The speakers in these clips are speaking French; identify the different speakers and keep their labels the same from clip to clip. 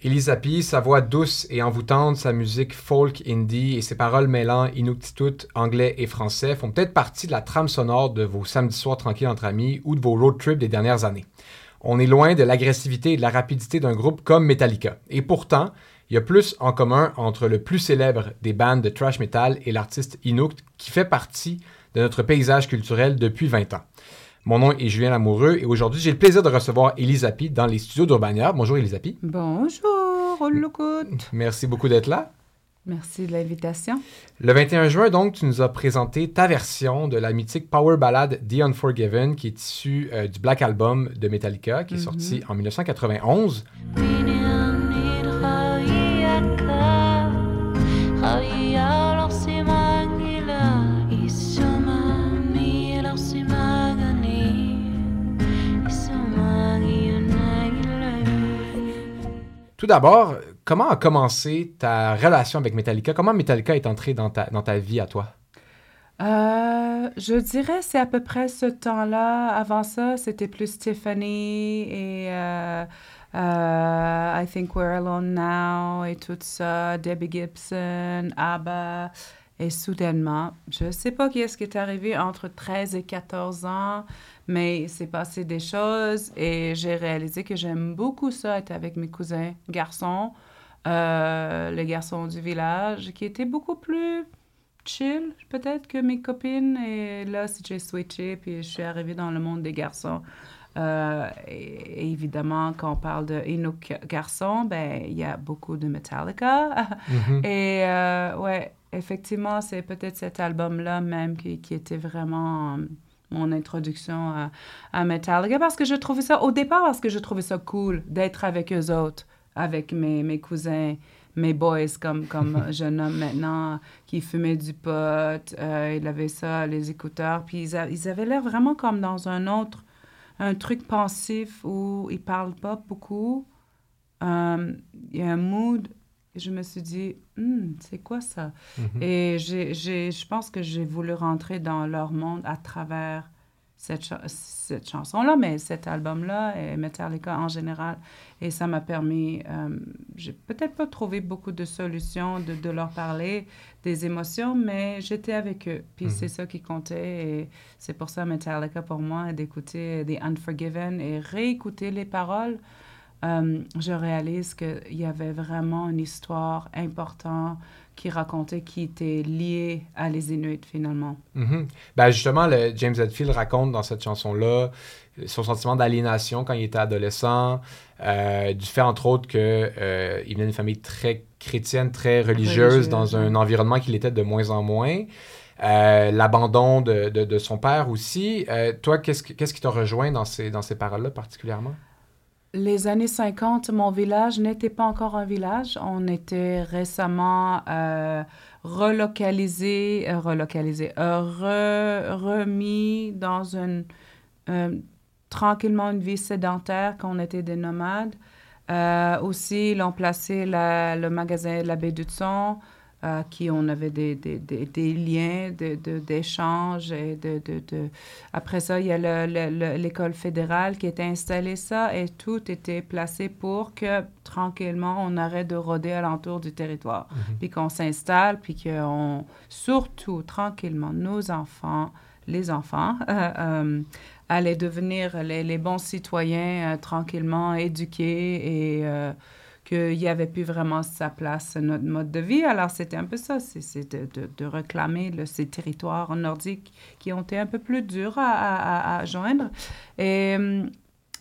Speaker 1: Elisapi, sa voix douce et envoûtante, sa musique folk indie et ses paroles mêlant inuktitut, anglais et français font peut-être partie de la trame sonore de vos samedis soirs tranquilles entre amis ou de vos road trips des dernières années. On est loin de l'agressivité et de la rapidité d'un groupe comme Metallica. Et pourtant, il y a plus en commun entre le plus célèbre des bandes de thrash metal et l'artiste Inukt qui fait partie de notre paysage culturel depuis 20 ans. Mon nom est Julien Lamoureux et aujourd'hui, j'ai le plaisir de recevoir Elisapi dans les studios d'Urbania. Bonjour Elisapi.
Speaker 2: Bonjour, Olokout.
Speaker 1: Merci beaucoup d'être là.
Speaker 2: Merci de l'invitation.
Speaker 1: Le 21 juin, donc, tu nous as présenté ta version de la mythique power ballad The Unforgiven, qui est issue euh, du Black Album de Metallica, qui est sorti en 1991. Tout d'abord, comment a commencé ta relation avec Metallica? Comment Metallica est entré dans ta, dans ta vie à toi?
Speaker 2: Euh, je dirais c'est à peu près ce temps-là. Avant ça, c'était plus Tiffany et euh, euh, I Think We're Alone Now et tout ça, Debbie Gibson, ABBA. Et soudainement, je ne sais pas qui est-ce qui est arrivé entre 13 et 14 ans, mais il s'est passé des choses et j'ai réalisé que j'aime beaucoup ça, être avec mes cousins garçons, euh, les garçons du village, qui étaient beaucoup plus chill, peut-être, que mes copines. Et là, j'ai switché, puis je suis arrivée dans le monde des garçons. Euh, et, évidemment, quand on parle de Inuk garçon, ben il y a beaucoup de Metallica.
Speaker 1: Mhm.
Speaker 2: Et euh, ouais, effectivement, c'est peut-être cet album-là même qui, qui était vraiment mon introduction à, à Metallica parce que je trouvais ça, au départ, parce que je trouvais ça cool d'être avec eux autres, avec mes, mes cousins, mes boys, comme, comme je nomme maintenant, qui fumaient du pot, euh, ils avaient ça, les écouteurs, puis ils, a- ils avaient l'air vraiment comme dans un autre, un truc pensif où ils parlent pas beaucoup. Euh, Il y a un mood, je me suis dit, Hmm, c'est quoi ça?
Speaker 1: Mhm.
Speaker 2: Et j'ai, j'ai- je pense que j'ai voulu rentrer dans leur monde à travers cette, cha- cette chanson-là, mais cet album-là et Metallica en général. Et ça m'a permis, euh, j'ai peut-être pas trouvé beaucoup de solutions de, de leur parler des émotions, mais j'étais avec eux. Puis
Speaker 1: Mhm.
Speaker 2: c'est ça qui comptait. Et c'est pour ça Metallica pour moi, d'écouter The Unforgiven et réécouter les paroles. Euh, je réalise qu'il y avait vraiment une histoire importante qui racontait qui était liée à les Inuits finalement.
Speaker 1: Mhm. Ben justement, le James Hetfield raconte dans cette chanson-là euh, son sentiment d'aliénation quand il était adolescent, euh, du fait entre autres que euh, venait d'une famille très chrétienne, très religieuse, dans un environnement qu'il était de moins en moins. Euh, L'abandon de, de- de son père aussi. Euh, toi, qu'est-ce que- qu'est-ce qui t'a rejoint dans ces, dans ces paroles-là particulièrement?
Speaker 2: Les années 50, mon village n'était pas encore un village. On était récemment euh, relocalisé, euh, relocalisé, euh, re- remis dans une euh, tranquillement une vie sédentaire quand on était des nomades. Euh, aussi, ils ont placé la- le magasin de la baie du à qui on avait des, des, des, des liens d'échange. De, et de, de, de, Après ça, il y a l'école fédérale qui était installée ça et tout était placé pour que tranquillement on arrête de rôder alentour du territoire. Mhm. Puis qu'on s'installe, puis qu'on, surtout tranquillement, nos enfants, les enfants, euh, euh, allaient devenir les, les bons citoyens euh, tranquillement éduqués et qu'il n'y avait plus vraiment sa place, notre mode de vie. Alors, c'était un peu ça, c'est de, de, réclamer ces territoires nordiques qui ont été un peu plus durs à, joindre. Et hum,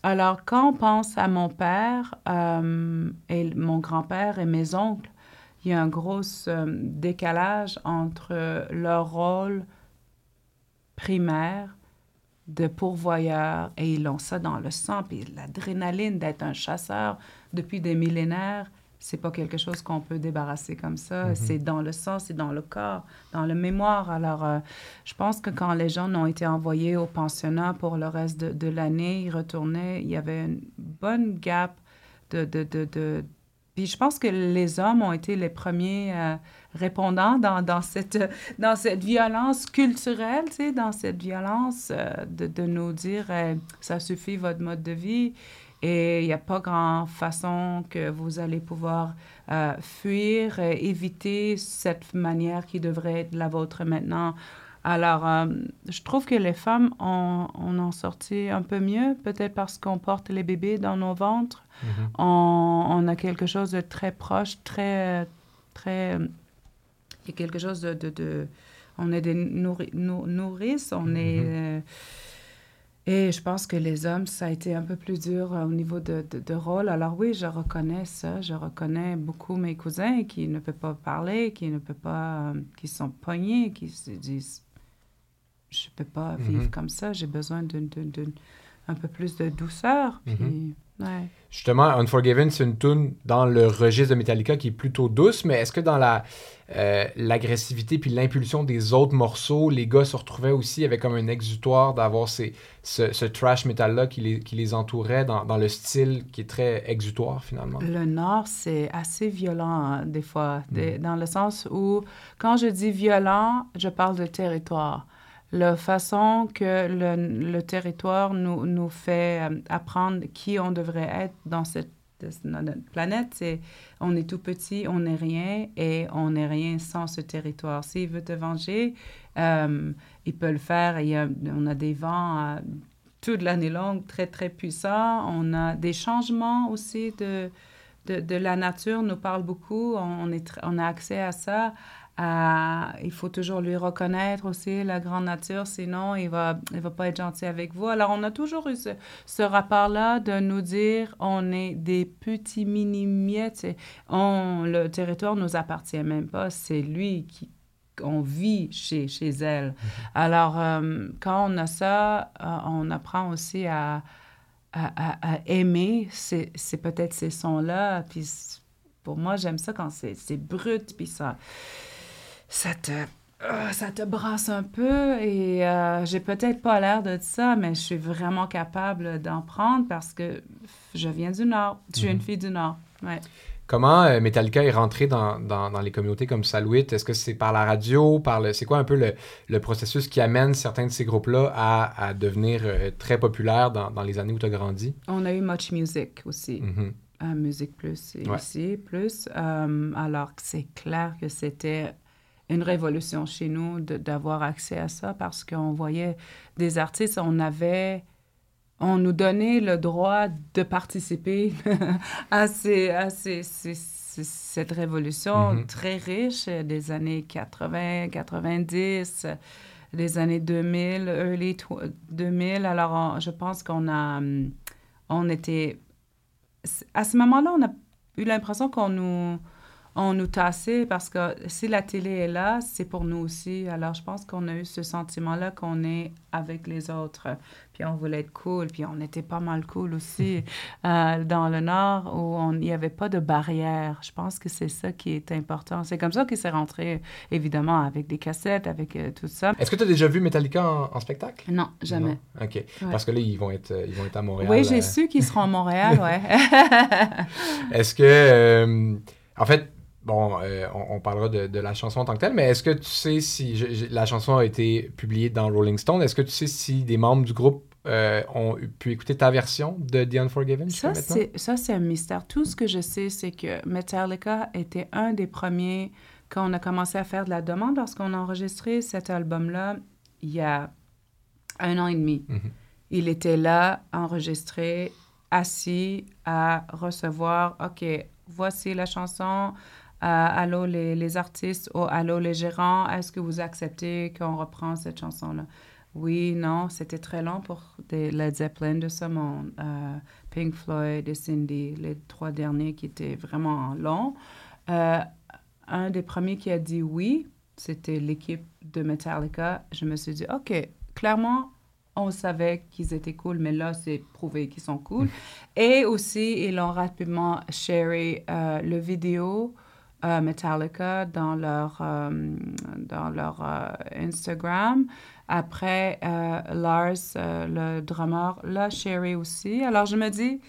Speaker 2: alors, quand on pense à mon père euh, et mon grand-père et mes oncles, il y a un gros euh, décalage entre leur rôle primaire de pourvoyeur et ils ont ça dans le sang, puis l'adrénaline d'être un chasseur depuis des millénaires, c'est pas quelque chose qu'on peut débarrasser comme ça. Mm-hmm. C'est dans le sang, c'est dans le corps, dans le mémoire. Alors, euh, je pense que quand les gens ont été envoyés au pensionnat pour le reste de, l'année, ils retournaient, il y avait une bonne gap de, de, de, puis je pense que les hommes ont été les premiers euh, répondants dans, dans, cette, dans cette violence culturelle, tu sais, dans cette violence euh, de, de, nous dire ça suffit votre mode de vie. Et il n'y a pas grand façon que vous allez pouvoir euh, fuir, éviter cette manière qui devrait être la vôtre maintenant. Alors, euh, je trouve que les femmes ont, on en sorti un peu mieux, peut-être parce qu'on porte les bébés dans nos ventres. Mm-hmm. on, on, a quelque chose de très proche, très, très... Quelque chose de... de, de on est des nourrices, on est... Euh, et je pense que les hommes, ça a été un peu plus dur euh, au niveau de, de, rôle. Alors oui, je reconnais ça. Je reconnais beaucoup mes cousins qui ne peuvent pas parler, qui ne peuvent pas, euh, qui sont pognés, qui se disent, je ne peux pas vivre mhm. comme ça. J'ai besoin d'un peu plus de douceur. Mhm.
Speaker 1: Justement, Unforgiven, c'est une tune dans le registre de Metallica qui est plutôt douce, mais est-ce que dans la euh, l'agressivité puis l'impulsion des autres morceaux, les gars se retrouvaient aussi avec comme un exutoire d'avoir ce, ce, trash metal-là qui les, qui les entourait dans, dans, le style qui est très exutoire finalement?
Speaker 2: Le Nord, c'est assez violent hein, des fois, mm. dans le sens où quand je dis violent, je parle de territoire la façon que le, territoire nous, nous fait euh, apprendre qui on devrait être dans cette notre planète, c'est on est tout petit, on n'est rien et on n'est rien sans ce territoire. S'il veut te venger, euh, il peut le faire. Il y a, on a des vents euh, toute l'année longue très, très puissants. On a des changements aussi de, de, de la nature, nous parle beaucoup. On, est, on a accès à ça. Il faut toujours lui reconnaître aussi la grande nature, sinon il va, il va pas être gentil avec vous. Alors on a toujours eu ce, rapport-là de nous dire on est des petits mini-miettes, on, le territoire nous appartient même pas, c'est lui qui on vit chez, chez elle. Mm-hmm. Alors, euh, quand on a ça, euh, on apprend aussi à, à, à, aimer c'est peut-être ces sons-là. Puis pour moi, j'aime ça quand c'est brut, puis ça ça te, euh, ça te brasse un peu et euh, j'ai peut-être pas l'air de ça, mais je suis vraiment capable d'en prendre parce que je viens du Nord. Je suis une mhm. fille du Nord. Ouais.
Speaker 1: Comment euh, Metallica est rentré dans, dans, dans, les communautés comme Saluit? Est-ce que c'est par la radio? par le, C'est quoi un peu le, le, processus qui amène certains de ces groupes-là à, à, devenir très populaires dans, dans, les années où tu as grandi?
Speaker 2: On a eu Much Music aussi. Mm Music Plus ici, Plus. alors, c'est clair que c'était une révolution chez nous d'avoir accès à ça parce qu'on voyait des artistes, on avait, on nous donnait le droit de participer à, ces, à ces, cette révolution mm-hmm. très riche des années 80, 90, des années 2000, early 2000. Alors, je pense qu'on a, on était, à ce moment-là, on a eu l'impression qu'on nous on nous tassait parce que si la télé est là, c'est pour nous aussi. Alors, je pense qu'on a eu ce sentiment-là qu'on est avec les autres. Puis on voulait être cool, puis on était pas mal cool aussi euh, dans le Nord où il n'y avait pas de barrière. Je pense que c'est ça qui est important. C'est comme ça que c'est rentré, évidemment, avec des cassettes, avec euh, tout ça.
Speaker 1: Est-ce que tu as déjà vu Metallica en, spectacle?
Speaker 2: Non, jamais.
Speaker 1: OK. Parce que là, ils vont être, ils vont être à Montréal.
Speaker 2: Oui, j'ai euh. su qu'ils seront à Montréal, ouais.
Speaker 1: Est-ce que... en fait bon, euh, on, on parlera de, de la chanson en tant que telle, mais est-ce que tu sais si je- je- la chanson a été publiée dans Rolling Stone? Est-ce que tu sais si des membres du groupe euh, ont pu écouter ta version de The Unforgiven
Speaker 2: Ça, c'est, un mystère. Tout ce que je sais, c'est que Metallica était un des premiers quand on a commencé à faire de la demande lorsqu'on a enregistré cet album-là il y a un an et demi.
Speaker 1: Mhm.
Speaker 2: Il était là, enregistré, assis à recevoir, OK, voici la chanson. Euh, allô les, les artistes, oh, allô les gérants, est-ce que vous acceptez qu'on reprend cette chanson-là? Oui, non, c'était très long pour des Led Zeppelin de ce monde. Euh, Pink Floyd et Cindy, les trois derniers qui étaient vraiment longs. Euh, un des premiers qui a dit oui, c'était l'équipe de Metallica. Je me suis dit, OK, clairement, on savait qu'ils étaient cool, mais là, c'est prouvé qu'ils sont cool. Et aussi, ils ont rapidement sharé euh, le vidéo euh, Metallica dans leur, euh, dans leur euh, Instagram. Après, Lars, le drummer, l'a sharé aussi. Alors, je me dis,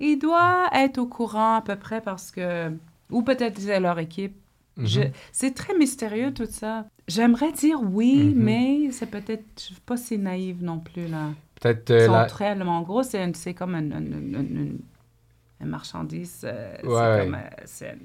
Speaker 2: il doit être au courant à peu près parce que... Ou peut-être c'est leur équipe.
Speaker 1: Mhm.
Speaker 2: C'est très mystérieux tout ça. J'aimerais dire oui,
Speaker 1: Mhm.
Speaker 2: mais c'est peut-être pas si naïve non plus là.
Speaker 1: Peut-être euh, la-
Speaker 2: très, en gros, c'est comme une, une- une- une- une marchandise. euh,
Speaker 1: Ouais.
Speaker 2: C'est comme,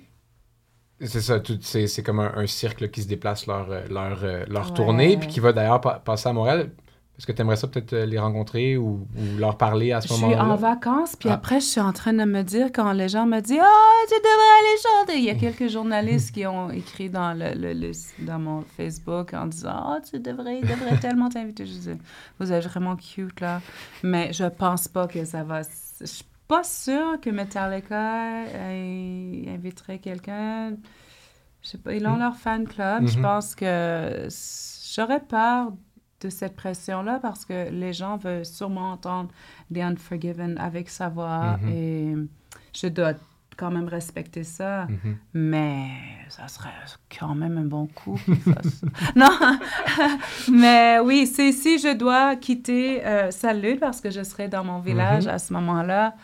Speaker 2: c'est-
Speaker 1: ça, tout- c'est c'est comme un, un cirque qui se déplace leur, euh, leur, euh, leur
Speaker 2: Ouais.
Speaker 1: tournée, puis qui va d'ailleurs pa- passer à Montréal. Est-ce que tu aimerais ça peut-être euh, les rencontrer ou, ou leur parler à ce
Speaker 2: Je suis
Speaker 1: moment-là?
Speaker 2: en vacances, puis
Speaker 1: Ah.
Speaker 2: après, je suis en train de me dire, quand les gens me disent « Ah, tu devrais aller chanter! » Il y a quelques journalistes qui ont écrit dans, le, le- le- dans mon Facebook en disant « Ah, tu devrais, ils devraient tellement t'inviter. » Je dis « Vous êtes vraiment cute, là. » Mais je pense pas que ça va... Je pas sûre que Metallica euh, inviterait quelqu'un. Je sais pas, ils ont leur fan club. Je
Speaker 1: Mhm.
Speaker 2: pense que j'aurais peur de cette pression-là parce que les gens veulent sûrement entendre The Unforgiven avec sa voix
Speaker 1: Mhm.
Speaker 2: et je dois quand même respecter ça.
Speaker 1: Mhm.
Speaker 2: Mais ça serait quand même un bon coup ça. non, mais oui, c'est si je dois quitter euh, Salut parce que je serai dans mon village
Speaker 1: Mhm.
Speaker 2: à ce moment-là.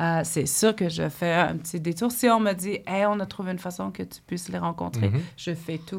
Speaker 2: euh, c'est sûr que je fais un petit détour. Si on me dit, hey, on a trouvé une façon que tu puisses les rencontrer,
Speaker 1: Mhm.
Speaker 2: je fais tout.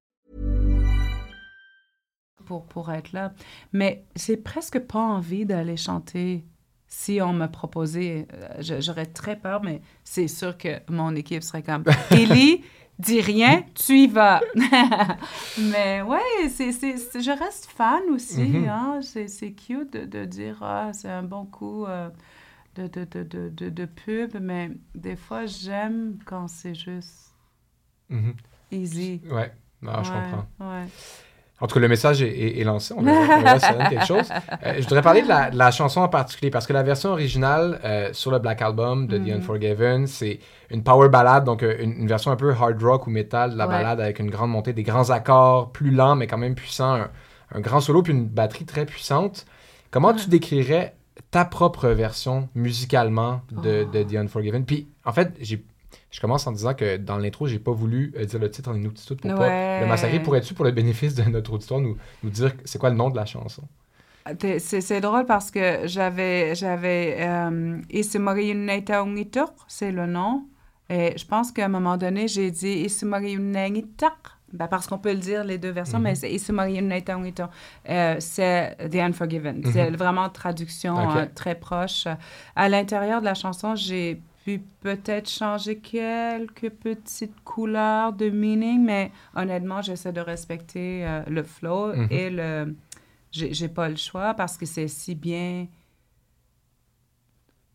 Speaker 2: Pour, pour être là. Mais j'ai presque pas envie d'aller chanter si on me proposait. euh, je- J'aurais très peur, mais c'est sûr que mon équipe serait comme Ellie, dis rien, tu y vas. mais ouais, c'est, je reste fan aussi.
Speaker 1: Mhm.
Speaker 2: hein. C'est, cute de, de dire ah, c'est un bon coup. euh, de, de, de, de, de, de pub, mais des fois, j'aime quand c'est juste
Speaker 1: Mhm.
Speaker 2: easy.
Speaker 1: Ouais, non, je
Speaker 2: Ouais,
Speaker 1: comprends.
Speaker 2: ouais.
Speaker 1: En tout cas, le message est, est- est lancé. On verra, si quelque chose. Euh, je voudrais parler de la, de la chanson en particulier parce que la version originale euh, sur le Black Album de
Speaker 2: Mhm.
Speaker 1: The Unforgiven, c'est une power ballade, donc euh, une, une version un peu hard rock ou metal de la
Speaker 2: Ouais.
Speaker 1: ballade avec une grande montée, des grands accords, plus lents mais quand même puissants, un, un grand solo puis une batterie très puissante. Comment tu décrirais ta propre version musicalement de, de The Unforgiven? Puis en fait, j'ai je commence en disant que dans l'intro, j'ai pas voulu euh, dire le titre en inuktitut pour pas
Speaker 2: Ouais.
Speaker 1: le massacrer. Pourrais-tu, pour le bénéfice de notre auditoire, nous, nous dire c'est quoi le nom de la chanson?
Speaker 2: T'es- C'est c'est drôle parce que j'avais j'avais euh, c'est le nom. Et je pense qu'à un moment donné, j'ai dit. Ben parce qu'on peut le dire les deux versions, mais c'est Isumariunetaungitur. Euh, c'est The Unforgiven. C'est vraiment traduction euh, très proche. À l'intérieur de la chanson, j'ai pu peut-être changer quelques petites couleurs de meaning, mais honnêtement, j'essaie de respecter euh, le flow
Speaker 1: Mhm.
Speaker 2: et le j'ai j'ai pas le choix parce que c'est si bien.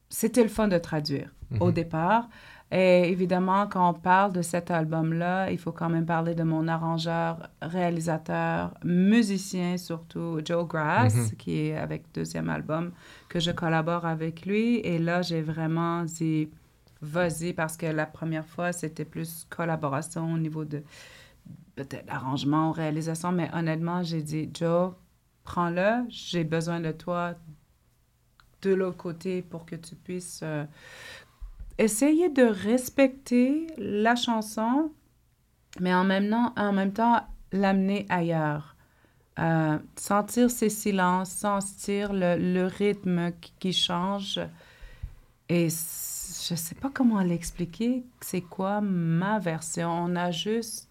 Speaker 2: C'était le fun de traduire au départ. Et évidemment, quand on parle de cet album-là, il faut quand même parler de mon arrangeur, réalisateur, musicien surtout, Joe Grass,
Speaker 1: Mhm.
Speaker 2: qui est avec deuxième album, que je collabore avec lui. Et là, j'ai vraiment dit, vas-y, parce que la première fois, c'était plus collaboration au niveau de peut-être arrangement, réalisation, mais honnêtement, j'ai dit, Joe, prends-le, j'ai besoin de toi de l'autre côté pour que tu puisses euh, essayer de respecter la chanson, mais en même temps, en même temps l'amener ailleurs. Euh, sentir ces silences, sentir le, le rythme qui, qui change. Et je ne sais pas comment l'expliquer, c'est quoi ma version. On a juste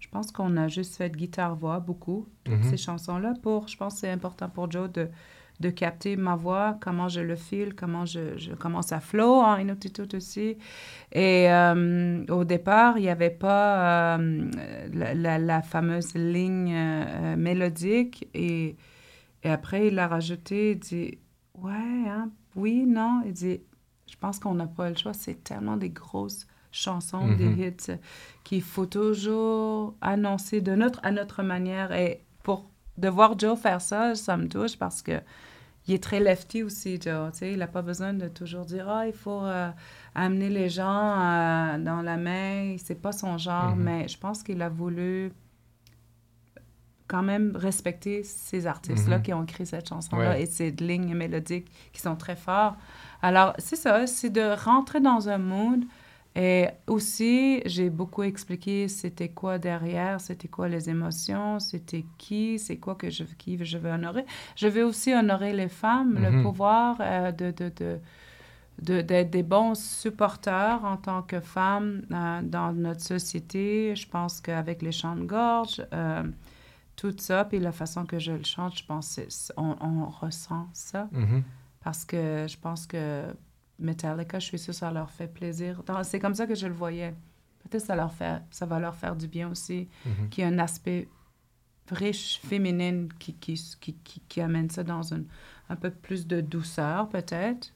Speaker 2: je pense qu'on a juste fait guitare-voix beaucoup, toutes
Speaker 1: Mhm.
Speaker 2: ces chansons-là. Pour, je pense que c'est important pour Joe de, de capter ma voix, comment je le file, comment, je, je- comment ça flow en Inuktitut aussi. Et euh, au départ, il n'y avait pas euh, la, la- la fameuse ligne euh, mélodique. Et, et après, il a rajouté, il dit, ouais, hein, oui, non. Il dit, je pense qu'on n'a pas le choix. C'est tellement des grosses chansons,
Speaker 1: Mhm.
Speaker 2: des hits euh, qu'il faut toujours annoncer de notre, à notre manière. Et de voir Joe faire ça, ça me touche parce que il est très lefty aussi, Joe. Il n'a pas besoin de toujours dire Ah, il faut euh, amener les gens euh, dans la main. C'est pas son genre,
Speaker 1: Mhm.
Speaker 2: mais je pense qu'il a voulu quand même respecter ces artistes-là
Speaker 1: Mhm.
Speaker 2: qui ont écrit cette chanson-là
Speaker 1: Ouais.
Speaker 2: et ces lignes mélodiques qui sont très fortes. Alors, c'est ça, c'est de rentrer dans un mood. Et aussi, j'ai beaucoup expliqué c'était quoi derrière, c'était quoi les émotions, c'était qui, c'est quoi que je, qui je veux honorer. Je veux aussi honorer les femmes, le
Speaker 1: Mhm.
Speaker 2: pouvoir euh, de, de, de, d'être des bons supporters en tant que femmes euh, dans notre société. Je pense qu'avec les chants de gorge, euh, tout ça, puis la façon que je le chante, je pense qu'on on ressent ça.
Speaker 1: Mhm.
Speaker 2: Parce que je pense que Metallica, je suis sûre que ça leur fait plaisir. C'est comme ça que je le voyais. Peut-être que ça, leur fait, ça va leur faire du bien aussi,
Speaker 1: Mhm.
Speaker 2: qu'il y ait un aspect riche, féminine, qui, qui, qui, qui, amène ça dans une, un peu plus de douceur, peut-être.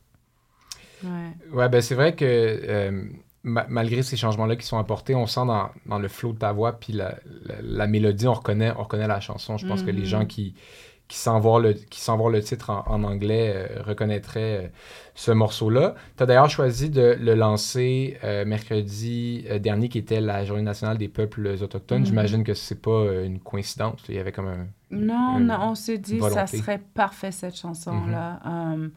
Speaker 2: Ouais.
Speaker 1: Ouais, ben c'est vrai que euh, ma- malgré ces changements-là qui sont apportés, on sent dans, dans le flow de ta voix, puis la, la- la mélodie, on reconnaît, on reconnaît la chanson. Je pense que les
Speaker 2: Mhm.
Speaker 1: gens qui, qui sans voir le, qui sans voir le titre en, en anglais euh, reconnaîtraient euh, ce morceau-là. Tu as d'ailleurs choisi de le lancer euh, mercredi dernier, qui était la Journée nationale des peuples autochtones.
Speaker 2: Mhm.
Speaker 1: J'imagine que c'est pas une coïncidence. Il y avait comme un...
Speaker 2: Non, non, on s'est dit
Speaker 1: une
Speaker 2: ça serait parfait cette chanson-là. Um,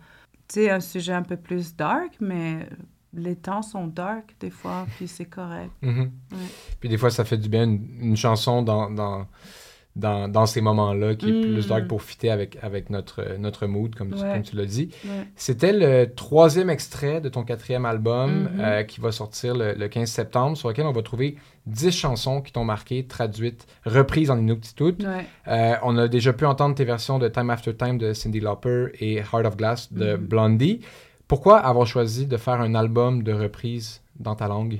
Speaker 2: tu sais, un sujet un peu plus dark, mais les temps sont dark des fois, puis c'est correct.
Speaker 1: Mhm.
Speaker 2: Ouais.
Speaker 1: Puis des fois, ça fait du bien une, une chanson dans, dans, dans, dans ces moments-là qui est plus dark pour fitter avec, avec notre, notre mood, comme, tu- comme tu l'as dit.
Speaker 2: Ouais.
Speaker 1: C'était le troisième extrait de ton quatrième album
Speaker 2: Mhm.
Speaker 1: euh, qui va sortir le, le 15 septembre, sur lequel on va trouver 10 chansons qui t'ont marqué, traduites, reprises en Inuktitut.
Speaker 2: Ouais.
Speaker 1: Euh, on a déjà pu entendre tes versions de Time After Time de Cindy Lauper et Heart of Glass de
Speaker 2: Mhm.
Speaker 1: Blondie. Pourquoi avoir choisi de faire un album de reprises dans ta langue?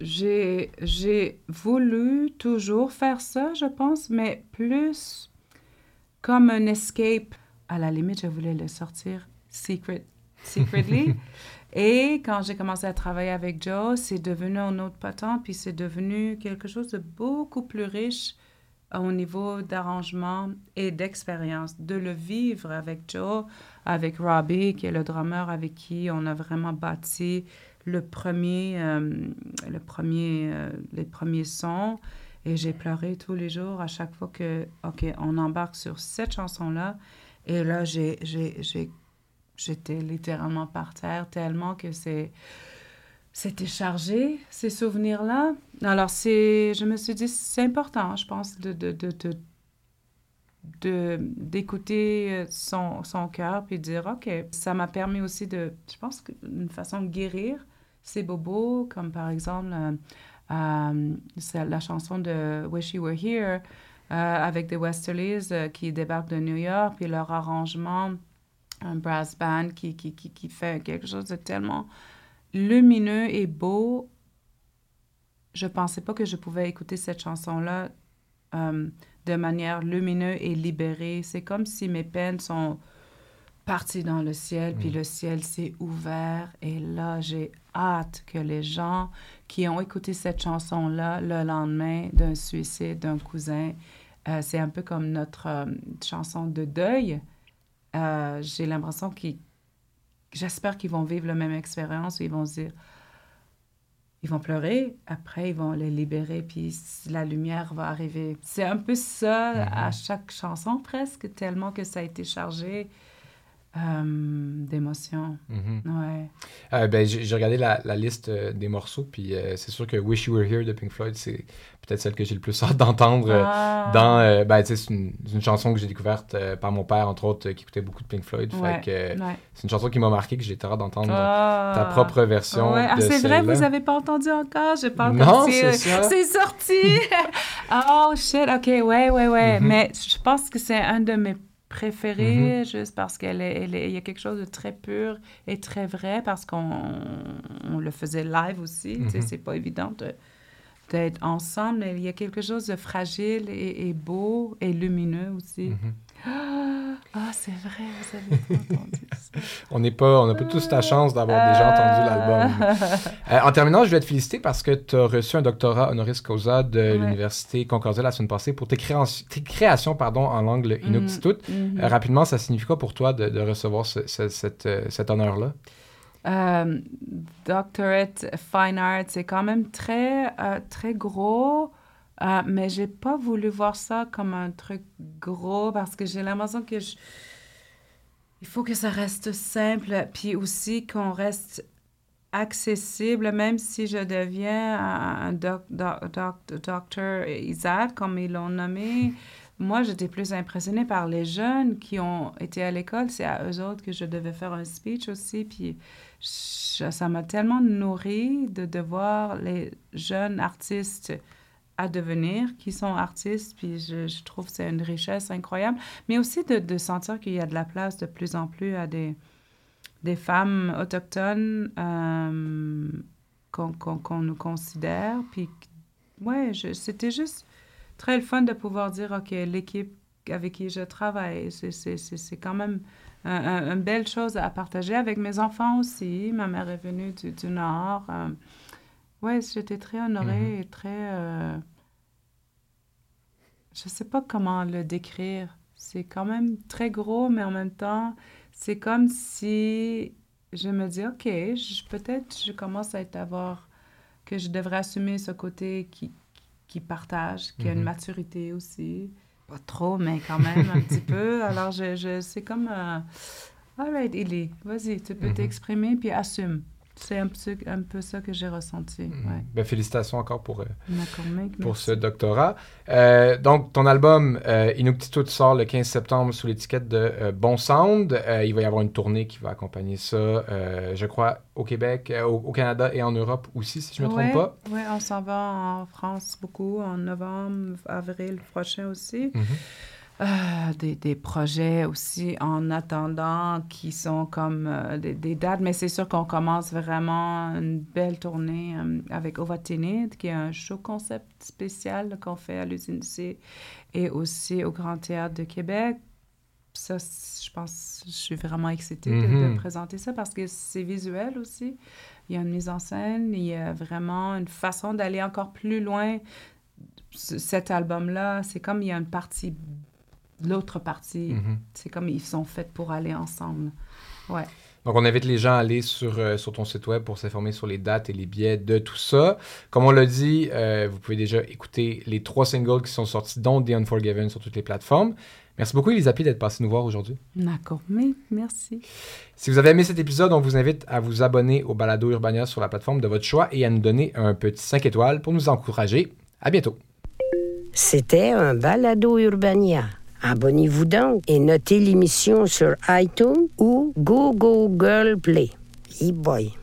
Speaker 2: J'ai, voulu toujours faire ça, je pense, mais plus comme un escape. À la limite, je voulais le sortir secret, secretly. Et quand j'ai commencé à travailler avec Joe, c'est devenu un autre patent, puis c'est devenu quelque chose de beaucoup plus riche au niveau d'arrangement et d'expérience. De le vivre avec Joe, avec Robbie, qui est le drummer avec qui on a vraiment bâti le premier, euh, le premier, euh, les premiers sons. Et j'ai pleuré tous les jours à chaque fois que, OK, on embarque sur cette chanson-là. Et là, j'ai, j'ai, j'étais littéralement par terre tellement que c'est, c'était chargé, ces souvenirs-là. Alors, c'est, je me suis dit, c'est important, je pense, de, de, de, de, d'écouter euh, son, son cœur puis dire, OK, ça m'a permis aussi de, je pense, une façon de guérir ces bobos, comme par exemple euh, euh, la chanson de Wish You Were Here euh, avec The Westerlies qui débarquent de New York, puis leur arrangement, un brass band qui, qui, qui, qui fait quelque chose de tellement lumineux et beau. Je pensais pas que je pouvais écouter cette chanson-là euh, de manière lumineuse et libérée. C'est comme si mes peines sont parties dans le ciel, puis le ciel s'est ouvert. Et là, j'ai hâte que les gens qui ont écouté cette chanson-là le lendemain d'un suicide d'un cousin, euh, c'est un peu comme notre euh, chanson de deuil. Euh, j'ai l'impression qu'ils j'espère qu'ils vont vivre la même expérience, ils vont se dire, ils vont pleurer, après ils vont les libérer, puis la lumière va arriver. C'est un peu ça à chaque chanson presque, tellement que ça a été chargé d'émotions.
Speaker 1: Mhm.
Speaker 2: Ouais.
Speaker 1: Euh, ben, j'ai regardé la, la liste euh, des morceaux, puis euh, c'est sûr que Wish You Were Here de Pink Floyd, c'est peut-être celle que j'ai le plus hâte d'entendre
Speaker 2: Ah.
Speaker 1: dans. ben, c'est une, chanson que j'ai découverte par mon père, entre autres, qui écoutait beaucoup de Pink Floyd.
Speaker 2: Ouais,
Speaker 1: c'est une chanson qui m'a marqué, que j'ai hâte d'entendre
Speaker 2: Ah.
Speaker 1: ta propre version.
Speaker 2: Ah, c'est vrai, vous n'avez pas entendu encore? J'ai pas
Speaker 1: Non. C'est
Speaker 2: sorti! oh, shit, OK, ouais, ouais, ouais.
Speaker 1: Mhm.
Speaker 2: Mais je pense que c'est un de mes préférés, juste parce qu'il y a quelque chose de très pur et très vrai, parce qu'on on le faisait live aussi. sais,
Speaker 1: Mhm.
Speaker 2: C'est pas évident de- d'être ensemble, mais il y a quelque chose de fragile et, et beau et lumineux aussi.
Speaker 1: Mhm.
Speaker 2: Ah, c'est vrai, vous avez pas entendu ça.
Speaker 1: On n'est pas, on n'a pas tous la chance d'avoir déjà entendu l'album. Euh, en terminant, je voulais te féliciter parce que tu as reçu un doctorat honoris causa de
Speaker 2: Ouais.
Speaker 1: l'Université Concordia la semaine passée pour tes, créanci- tes créations pardon, en langue inuktitut.
Speaker 2: Mhm.
Speaker 1: Euh, rapidement, ça signifie quoi pour toi de, de recevoir ce- ce- cette, euh, cet honneur-là?
Speaker 2: Doctorate Fine Arts, c'est quand même très, très gros, euh, mais j'ai pas voulu voir ça comme un truc gros parce que j'ai l'impression que je... il faut que ça reste simple, puis aussi qu'on reste accessible, même si je deviens un, un doc, doc, doc- docteur Isaac, comme ils l'ont nommé. Moi, j'étais plus impressionnée par les jeunes qui ont été à l'école. C'est à eux autres que je devais faire un speech aussi. Puis je- ça m'a tellement nourri de, de voir les jeunes artistes à devenir qui sont artistes. Puis je, trouve que c'est une richesse incroyable. Mais aussi de, sentir qu'il y a de la place de plus en plus à des, des femmes autochtones euh, qu'on nous considère. Puis, ouais, c'était juste très le fun de pouvoir dire, OK, l'équipe avec qui je travaille, c'est- quand même un- un- une belle chose à partager avec mes enfants aussi. Ma mère est venue du, du Nord. Euh, ouais, j'étais très honorée et très... euh, je sais pas comment le décrire. C'est quand même très gros, mais en même temps, c'est comme si je me dis, OK, je- peut-être je commence à être avoir, que je devrais assumer ce côté qui, qui partage, qui a une
Speaker 1: Mhm.
Speaker 2: maturité aussi. Pas trop, mais quand même un petit peu. Alors, je, je, c'est comme, euh, all right, Ellie, vas-y, tu peux
Speaker 1: Mhm.
Speaker 2: t'exprimer, puis assume. C'est un peu, un peu ça que j'ai ressenti. Ouais.
Speaker 1: Ben, félicitations encore pour, euh, pour
Speaker 2: merci.
Speaker 1: ce doctorat. Euh, donc, ton album euh, Inuktitut sort le 15 septembre sous l'étiquette de euh, Bon Sound. Il va y avoir une tournée qui va accompagner ça, je crois, au Québec, au, au Canada et en Europe aussi, si je ne me trompe pas.
Speaker 2: Oui, on s'en va en France beaucoup, en novembre, avril prochain aussi.
Speaker 1: Mhm.
Speaker 2: Euh, des, des projets aussi en attendant qui sont comme euh, des, des dates, mais c'est sûr qu'on commence vraiment une belle tournée euh, avec Ovatinid, qui est un show concept spécial qu'on fait à l'usine C et aussi au Grand Théâtre de Québec. Ça, je pense, je suis vraiment excitée de- de,
Speaker 1: Mhm.
Speaker 2: présenter ça parce que c'est visuel aussi. Il y a une mise en scène, il y a vraiment une façon d'aller encore plus loin. Cet album-là, c'est comme il y a une partie, l'autre partie,
Speaker 1: Mhm.
Speaker 2: c'est comme ils sont faits pour aller ensemble. Ouais.
Speaker 1: Donc, on invite les gens à aller sur, euh, sur ton site web pour s'informer sur les dates et les billets de tout ça. Comme on l'a dit, euh, vous pouvez déjà écouter les trois singles qui sont sortis, dont The Unforgiven, sur toutes les plateformes. Merci beaucoup, Elisabeth, d'être passée nous voir aujourd'hui.
Speaker 2: D'accord, mais merci.
Speaker 1: Si vous avez aimé cet épisode, on vous invite à vous abonner au Balado Urbania sur la plateforme de votre choix et à nous donner un petit 5 étoiles pour nous encourager. À bientôt.
Speaker 3: C'était un balado Urbania. Abonnez-vous donc et notez l'émission sur iTunes ou Google Play. E-boy.